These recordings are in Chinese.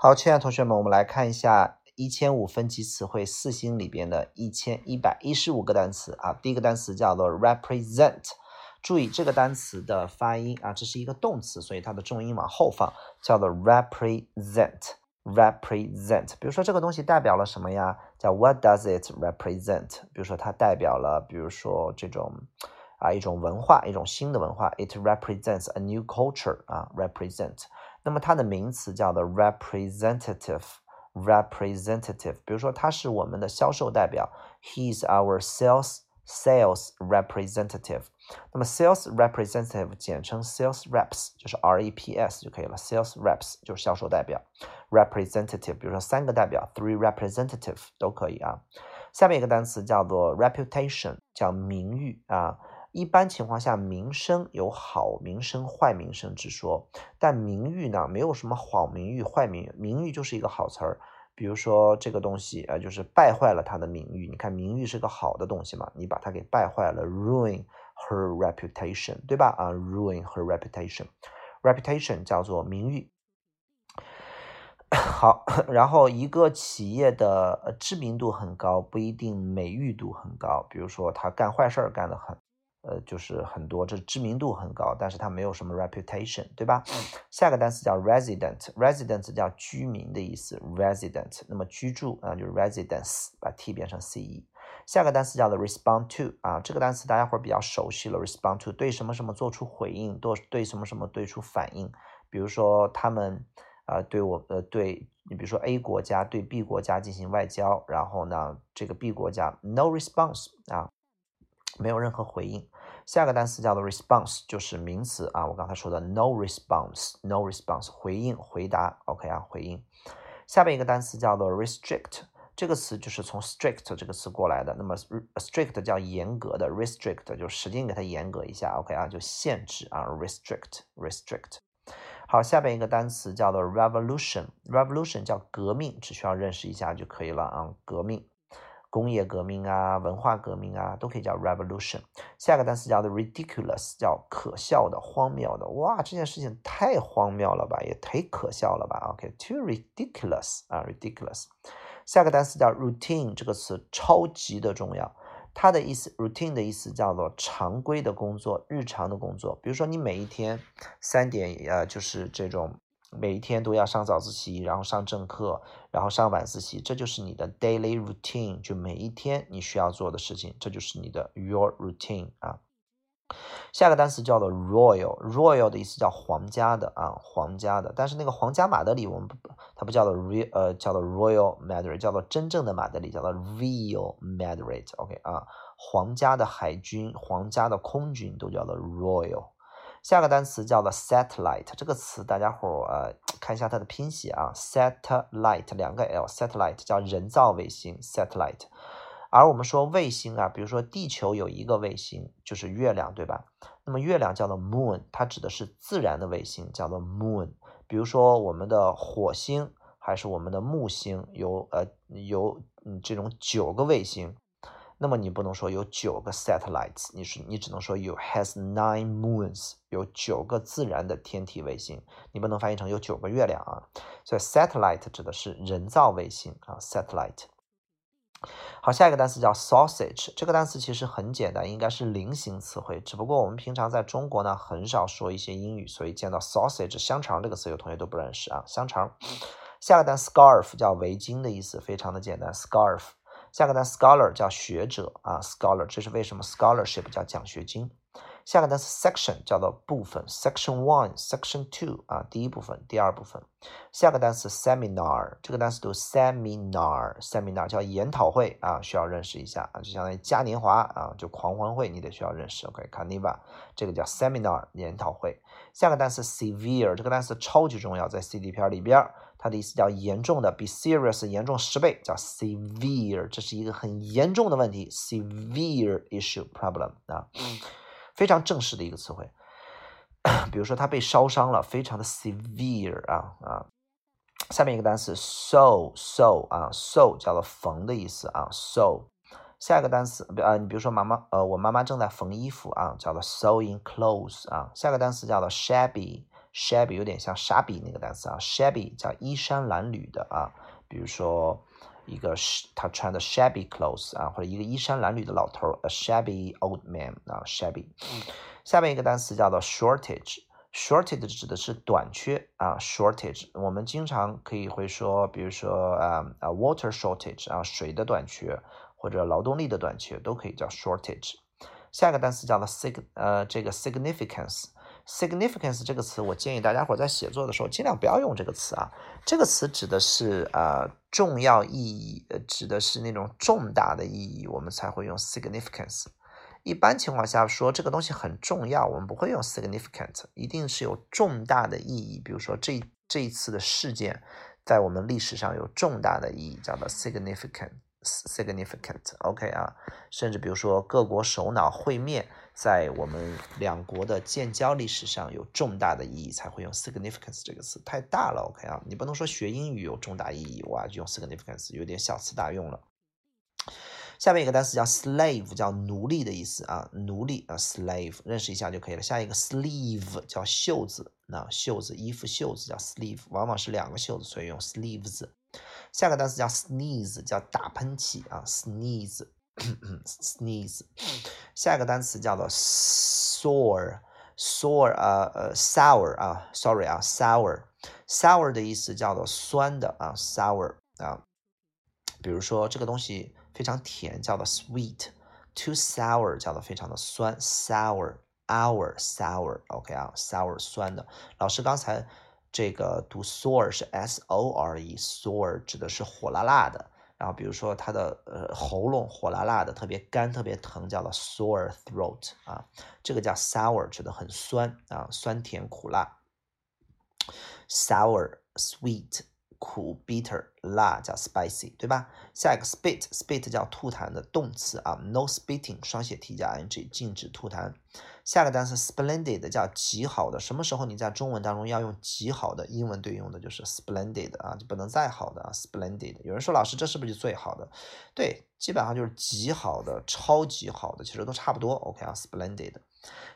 好，亲爱的同学们，我们来看一下一千五分级词汇四星里边的一千一百一十五个单词啊。第一个单词叫做 represent，注意这个单词的发音啊，这是一个动词，所以它的重音往后放，叫做 represent。represent，比如说这个东西代表了什么呀？叫 What does it represent？比如说它代表了，比如说这种啊一种文化，一种新的文化。It represents a new culture 啊，represent。那么它的名词叫做 representative，representative。比如说他是我们的销售代表，He is our sales sales representative。那么 sales representative 简称 sales reps，就是 R E P S 就可以了。sales reps 就是销售代表，representative，比如说三个代表，three representative 都可以啊。下面一个单词叫做 reputation，叫名誉啊。 一般情况下，名声有好名声、坏名声之说，但名誉呢，没有什么好名誉、坏名誉，名誉就是一个好词儿。比如说这个东西啊，就是败坏了他的名誉。你看，名誉是个好的东西嘛，你把它给败坏了，ruin her reputation，对吧？啊，ruin her reputation，reputation 叫做名誉。好，然后一个企业的知名度很高，不一定美誉度很高。比如说他干坏事儿干得很。呃，就是很多，这知名度很高，但是它没有什么 reputation，对吧？下个单词叫 resident，resident 叫居民的意思，resident，那么居住啊就是 residence，把 t 变成 ce。下个单词叫做 respond to，啊，这个单词大家伙比较熟悉了，respond to 对什么什么做出回应，对对什么什么对出反应。比如说他们啊对我呃对你比如说 A 国家对 B 国家进行外交，然后呢这个 B 国家 no response 啊。没有任何回应。下个单词叫做 response，就是名词啊。我刚才说的 no response，no response，回应、回答。OK 啊，回应。下边一个单词叫做 restrict，这个词就是从 strict 这个词过来的。那么 strict 叫严格的，restrict 就使劲给它严格一下。OK 啊，就限制啊，restrict，restrict。好，下边一个单词叫做 revolution，revolution 叫革命，只需要认识一下就可以了啊，革命。工业革命啊，文化革命啊，都可以叫 revolution。下个单词叫做 ridiculous，叫可笑的、荒谬的。哇，这件事情太荒谬了吧，也忒可笑了吧？OK，too ridiculous 啊，ridiculous。下个单词叫 routine，这个词超级的重要。它的意思，routine 的意思叫做常规的工作、日常的工作。比如说你每一天三点，呃，就是这种。每一天都要上早自习，然后上正课，然后上晚自习，这就是你的 daily routine，就每一天你需要做的事情，这就是你的 your routine 啊。下个单词叫做 royal，royal 的意思叫皇家的啊，皇家的。但是那个皇家马德里我们不，它不叫做 re 呃，叫做 royal Madrid，叫做真正的马德里，叫做 real Madrid，OK 啊，皇家的海军、皇家的空军都叫做 royal。下个单词叫做 satellite，这个词大家伙呃看一下它的拼写啊，satellite 两个 l，satellite 叫人造卫星 satellite，而我们说卫星啊，比如说地球有一个卫星就是月亮，对吧？那么月亮叫做 moon，它指的是自然的卫星，叫做 moon。比如说我们的火星还是我们的木星，有呃有嗯这种九个卫星。那么你不能说有九个 satellites，你是你只能说有 has nine moons，有九个自然的天体卫星，你不能翻译成有九个月亮啊。所以 satellite 指的是人造卫星啊，satellite。好，下一个单词叫 sausage，这个单词其实很简单，应该是零星词汇，只不过我们平常在中国呢很少说一些英语，所以见到 sausage 香肠这个词有同学都不认识啊，香肠。下个单词 scarf 叫围巾的意思，非常的简单，scarf。下个单词 scholar 叫学者啊，scholar 这是为什么 scholarship 叫奖学金。下个单词 section 叫做部分，section one，section two 啊，第一部分，第二部分。下个单词 seminar 这个单词读 seminar，seminar 叫研讨会啊，需要认识一下啊，就相当于嘉年华啊，就狂欢会，你得需要认识。OK，carnival 这个叫 seminar 研讨会。下个单词 severe 这个单词超级重要，在 C D 片里边。它的意思叫严重的，比 serious 严重十倍，叫 severe，这是一个很严重的问题，severe issue problem 啊，非常正式的一个词汇。比如说他被烧伤了，非常的 severe 啊啊。下面一个单词 sew sew 啊，sew 叫做缝的意思啊，sew。下一个单词，呃，你比如说妈妈，呃，我妈妈正在缝衣服啊，叫做 sewing clothes 啊。下个单词叫做 shabby。Shabby 有点像傻逼那个单词啊，shabby 叫衣衫褴褛的啊，比如说一个他穿的 shabby clothes 啊，或者一个衣衫褴褛的老头，a shabby old man 啊，shabby。下面一个单词叫做 shortage，shortage 指的是短缺啊，shortage 我们经常可以会说，比如说啊啊 water shortage 啊，水的短缺或者劳动力的短缺都可以叫 shortage。下一个单词叫做 sig 呃这个 significance。Significance 这个词，我建议大家伙在写作的时候尽量不要用这个词啊。这个词指的是呃重要意义，呃指的是那种重大的意义，我们才会用 significance。一般情况下说这个东西很重要，我们不会用 significant，一定是有重大的意义。比如说这这一次的事件在我们历史上有重大的意义，叫做 significant。significant，OK 啊，甚至比如说各国首脑会面，在我们两国的建交历史上有重大的意义，才会用 significance 这个词，太大了，OK 啊，你不能说学英语有重大意义，哇，就用 significance 有点小词大用了。下面一个单词叫 slave，叫奴隶的意思啊，奴隶啊，slave 认识一下就可以了。下一个 sleeve 叫袖子，那袖子衣服袖子叫 sleeve，往往是两个袖子，所以用 sleeves。下个单词叫 sneeze，叫打喷嚏啊 sneeze 嗯嗯，sneeze，。下一个单词叫做 sour，sour 啊呃 sour 啊，sorry 啊 sour，sour 的意思叫做酸的啊，sour 啊。比如说这个东西非常甜，叫做 sweet；too sour 叫做非常的酸，sour，our sour，OK 啊，sour 酸的。老师刚才。这个读 sore 是 s o r e，sore 指的是火辣辣的。然后比如说他的呃喉咙火辣辣的，特别干，特别疼，叫做 sore throat 啊。这个叫 sour，指的很酸啊，酸甜苦辣。sour sweet。苦 bitter 辣叫 spicy 对吧？下一个 spit spit 叫吐痰的动词啊，no spitting 双写 t 加 ing 禁止吐痰。下个单词 splendid 叫极好的，什么时候你在中文当中要用极好的？英文对应的就是 splendid 啊，就不能再好的啊，splendid。有人说老师这是不是就最好的？对，基本上就是极好的、超级好的，其实都差不多。OK 啊，splendid。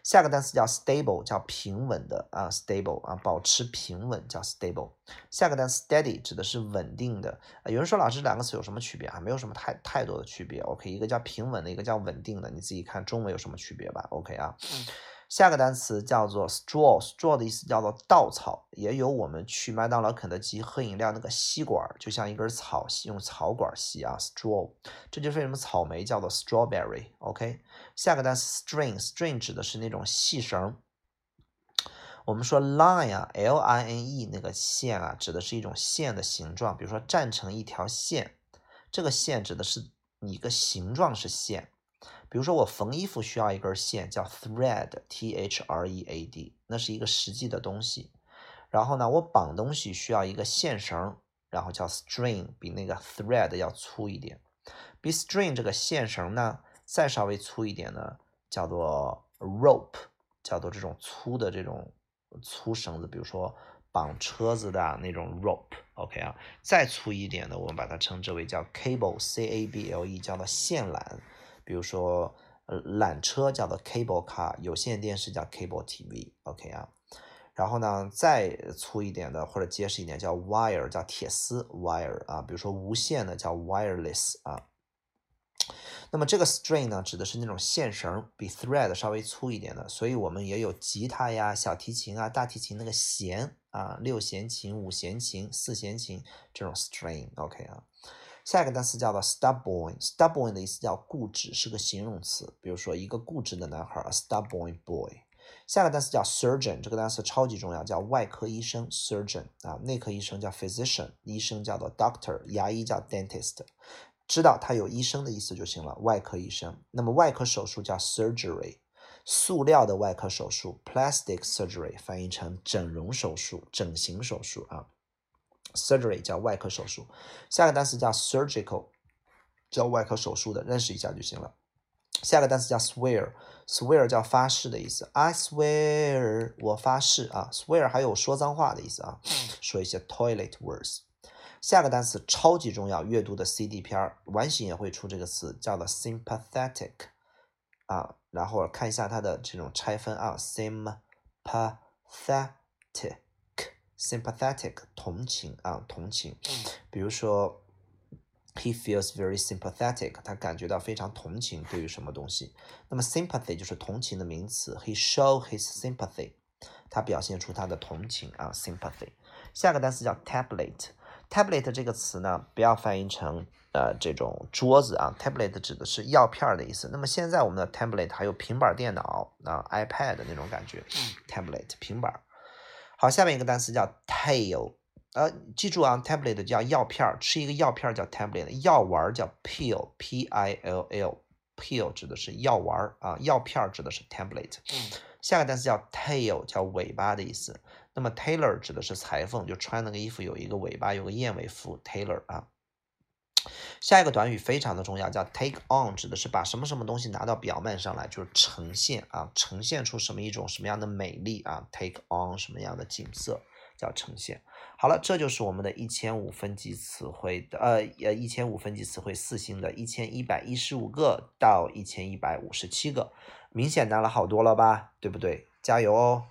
下个单词叫 stable，叫平稳的啊，stable 啊，保持平稳叫 stable。下个单词 steady 指的是稳定的。有人说老师这两个词有什么区别啊？没有什么太太多的区别。OK，一个叫平稳的，一个叫稳定的，你自己看中文有什么区别吧。OK 啊。下个单词叫做 straw，straw 的意思叫做稻草，也有我们去麦当劳、肯德基喝饮料那个吸管，就像一根草，用草管吸啊，straw。这就是为什么草莓叫做 strawberry。OK，下个单词 string，string 指的是那种细绳。我们说 line 啊，l i n e 那个线啊，指的是一种线的形状，比如说站成一条线，这个线指的是你一个形状是线。比如说我缝衣服需要一根线，叫 thread，t h r e a d，那是一个实际的东西。然后呢，我绑东西需要一个线绳，然后叫 string，比那个 thread 要粗一点。比 string 这个线绳呢再稍微粗一点呢，叫做 rope，叫做这种粗的这种粗绳子，比如说绑车子的那种 rope，OK 啊。再粗一点的，我们把它称之为叫 cable，c a b l e，叫做线缆。比如说，呃，缆车叫做 cable car，有线电视叫 cable TV，OK 啊。然后呢，再粗一点的或者结实一点叫 wire，叫铁丝 wire 啊。比如说无线的叫 wireless 啊。那么这个 string 呢，指的是那种线绳，比 thread 稍微粗一点的。所以我们也有吉他呀、小提琴啊、大提琴那个弦啊，六弦琴、五弦琴、四弦琴这种 string，OK 啊。下一个单词叫做 stubborn，stubborn 的意思叫固执，是个形容词。比如说一个固执的男孩，a stubborn boy。下一个单词叫 surgeon，这个单词超级重要，叫外科医生，surgeon 啊，内科医生叫 physician，医生叫做 doctor，牙医叫 dentist。知道它有医生的意思就行了，外科医生。那么外科手术叫 surgery，塑料的外科手术 plastic surgery，翻译成整容手术、整形手术啊。Surgery 叫外科手术，下个单词叫 surgical，叫外科手术的，认识一下就行了。下个单词叫 swear，swear 叫发誓的意思。I swear，我发誓啊。Swear 还有说脏话的意思啊，说一些 toilet words。下个单词超级重要，阅读的 CD 片儿，完形也会出这个词，叫做 sympathetic 啊。然后看一下它的这种拆分啊，sympathetic。Sympathetic 同情啊，同情。比如说，he feels very sympathetic，他感觉到非常同情对于什么东西。那么 sympathy 就是同情的名词，he show his sympathy，他表现出他的同情啊，sympathy。下个单词叫 tablet，tablet 这个词呢，不要翻译成呃这种桌子啊，tablet 指的是药片的意思。那么现在我们的 tablet 还有平板电脑啊，iPad 那种感觉，tablet 平板。好，下面一个单词叫 tail，呃，记住啊，tablet 叫药片儿，吃一个药片儿叫 tablet，药丸叫 pill，p i l l，pill 指的是药丸儿啊，药片儿指的是 tablet。下个单词叫 tail，叫尾巴的意思。那么 tailor 指的是裁缝，就穿那个衣服有一个尾巴，有个燕尾服，tailor 啊。下一个短语非常的重要，叫 take on，指的是把什么什么东西拿到表面上来，就是呈现啊，呈现出什么一种什么样的美丽啊，take on 什么样的景色，叫呈现。好了，这就是我们的一千五分级词汇的呃呃一千五分级词汇四星的一千一百一十五个到一千一百五十七个，明显难了好多了吧，对不对？加油哦！